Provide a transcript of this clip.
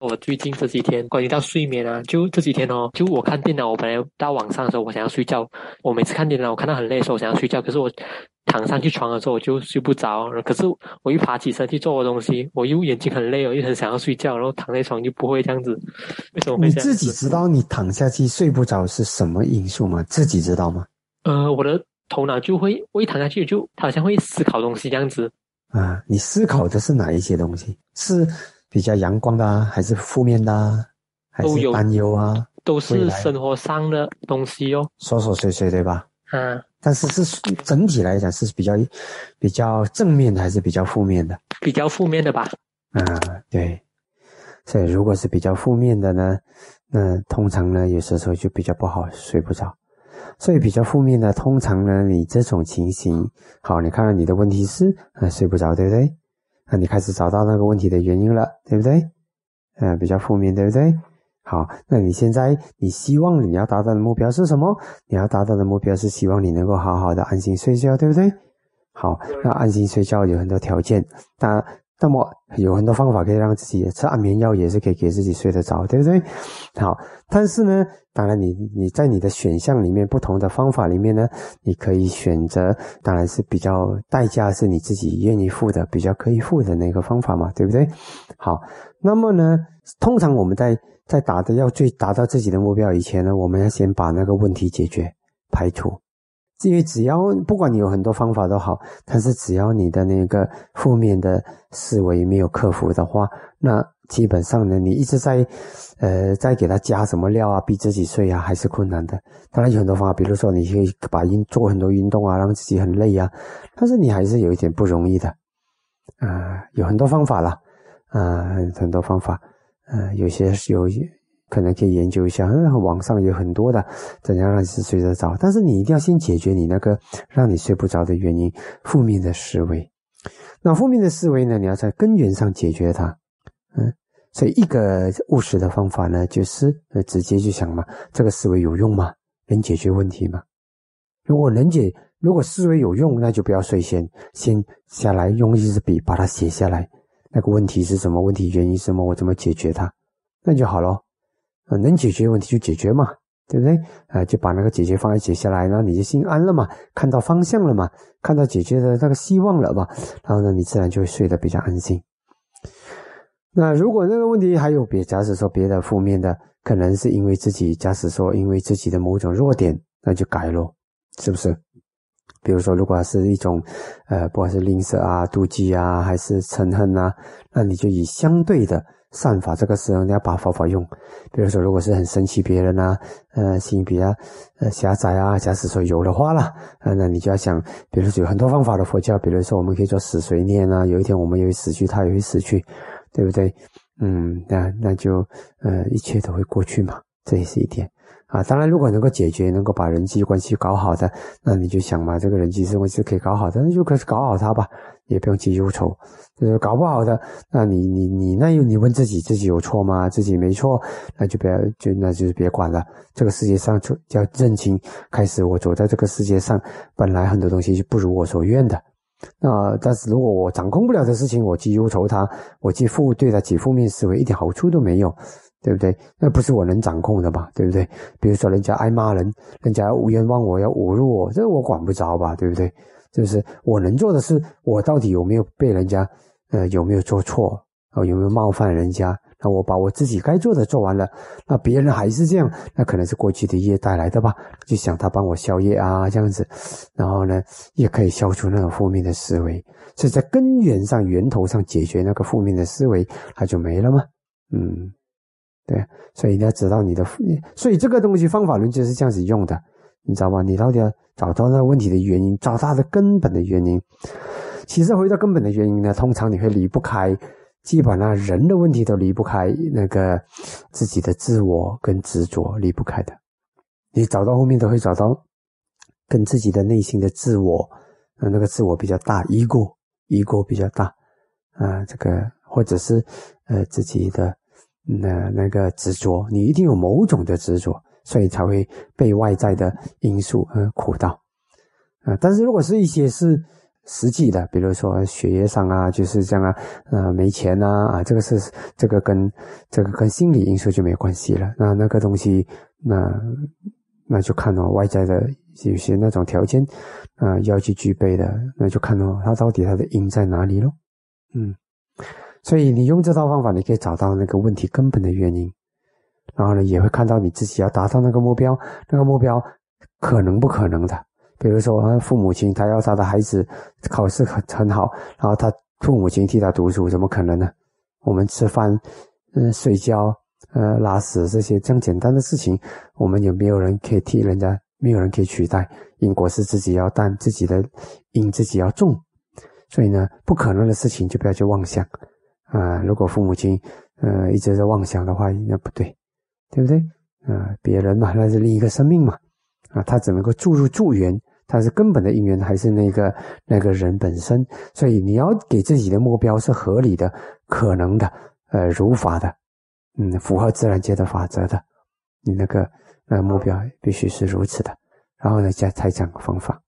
我最近这几天关于到睡眠啊，就这几天哦，就我看电脑，我本来到晚上的时候我想要睡觉，我每次看电脑我看到很累的时候我想要睡觉，可是我躺上去床的时候我就睡不着，可是我一爬起身去做我东西，我又眼睛很累哦，又很想要睡觉，然后躺在床就不会这样子，为什么会你这样子？自己知道你躺下去睡不着是什么因素吗？自己知道吗？呃，我的头脑就会，我一躺下去就好像会思考东西这样子，啊，你思考的是哪一些东西？是比较阳光的啊，还是负面的啊？还都有是担忧啊？都是生活上的东西哦。琐琐碎碎，对吧？啊，但是是整体来讲是比较比较正面的，还是比较负面的？比较负面的吧。啊，对。所以如果是比较负面的呢，那通常呢，有些时候就比较不好，睡不着。所以比较负面的，通常呢，你这种情形，好，你看到你的问题是啊睡不着，对不对？那你开始找到那个问题的原因了，对不对？嗯、比较负面，对不对？好，那你现在你希望你要达到的目标是什么？你要达到的目标是希望你能够好好的安心睡觉，对不对？好，那安心睡觉有很多条件，那那么有很多方法可以让自己吃安眠药，也是可以给自己睡得着，对不对？好，但是呢，当然你你在你的选项里面不同的方法里面呢，你可以选择，当然是比较代价是你自己愿意付的，比较可以付的那个方法嘛，对不对？好，那么呢，通常我们在在达的要最达到自己的目标以前呢，我们要先把那个问题解决排除。因为只要不管你有很多方法都好，但是只要你的那个负面的思维没有克服的话，那基本上呢，你一直在，呃，在给他加什么料啊，逼自己睡啊，还是困难的。当然有很多方法，比如说你可以把运做很多运动啊，让自己很累啊，但是你还是有一点不容易的。啊、有很多方法啦，啊、很多方法，呃，有些是有可能可以研究一下，嗯，网上有很多的怎样让你睡得着，但是你一定要先解决你那个让你睡不着的原因，负面的思维。那负面的思维呢，你要在根源上解决它，嗯，所以一个务实的方法呢，就是直接就想嘛，这个思维有用吗？能解决问题吗？如果能解，如果思维有用，那就不要睡先，先下来用一支笔把它写下来，那个问题是什么？问题原因什么？我怎么解决它？那就好咯。呃，能解决问题就解决嘛，对不对？啊、就把那个解决方案写下来，然后你就心安了嘛，看到方向了嘛，看到解决的那个希望了嘛，然后呢，你自然就会睡得比较安心。那如果那个问题还有别，假使说别的负面的，可能是因为自己，假使说因为自己的某种弱点，那就改咯，是不是？比如说，如果是一种，呃，不管是吝啬啊、妒忌啊，还是嗔恨啊，那你就以相对的善法，这个时候你要把佛法用。比如说，如果是很生气别人啊，呃，心比较呃狭窄啊，假使说有的话啦，啊，那你就要想，比如说有很多方法的佛教，比如说我们可以做死随念啊，有一天我们也会死去，他也会死去，对不对？嗯，那那就呃一切都会过去嘛，这也是一点。啊，当然，如果能够解决，能够把人际关系搞好的，那你就想嘛，这个人际关系可以搞好的，那就可以搞好它吧，也不用去忧愁。就是搞不好的，那你你你那又你问自己，自己有错吗？自己没错，那就别就那就是别管了。这个世界上就要认清，开始我走在这个世界上，本来很多东西就不如我所愿的。那但是如果我掌控不了的事情，我去忧愁它，我去负对它起负面思维，一点好处都没有。对不对？那不是我能掌控的吧？对不对？比如说人家爱骂人，人家无冤枉我，要侮辱我，这我管不着吧？对不对？就是我能做的是，我到底有没有被人家，呃，有没有做错，哦，有没有冒犯人家？那我把我自己该做的做完了，那别人还是这样，那可能是过去的业带来的吧？就想他帮我消业啊，这样子，然后呢，也可以消除那种负面的思维，所以在根源上、源头上解决那个负面的思维，它就没了吗？嗯。对，所以你要知道你的，所以这个东西方法论就是这样子用的，你知道吧？你到底要找到那个问题的原因，找它的根本的原因。其实回到根本的原因呢，通常你会离不开，基本上人的问题都离不开那个自己的自我跟执着离不开的。你找到后面都会找到跟自己的内心的自我，呃，那个自我比较大，ego，ego 比较大，啊，这个或者是呃自己的。那那个执着，你一定有某种的执着，所以才会被外在的因素而苦到啊。但是如果是一些是实际的，比如说学业上啊，就是这样啊，呃，没钱呐啊，这个是这个跟这个跟心理因素就没有关系了。那那个东西，那那就看哦，外在的有些那种条件啊要去具备的，那就看哦，它到底它的因在哪里咯。嗯，所以你用这套方法，你可以找到那个问题根本的原因，然后呢，也会看到你自己要达到那个目标，那个目标可能不可能的。比如说，父母亲他要他的孩子考试很很好，然后他父母亲替他读书，怎么可能呢？我们吃饭、嗯睡觉、呃拉屎这些这样简单的事情，我们也没有人可以替人家，没有人可以取代。因果是自己要担，自己的因自己要种，所以呢，不可能的事情就不要去妄想啊。如果父母亲呃一直在妄想的话，那不对，对不对？啊，别人嘛，那是另一个生命嘛，啊，他只能够注入助缘。他是根本的因缘，还是那个那个人本身？所以你要给自己的目标是合理的、可能的、呃，如法的，嗯，符合自然界的法则的。你那个那个目标必须是如此的，然后呢，再才讲方法。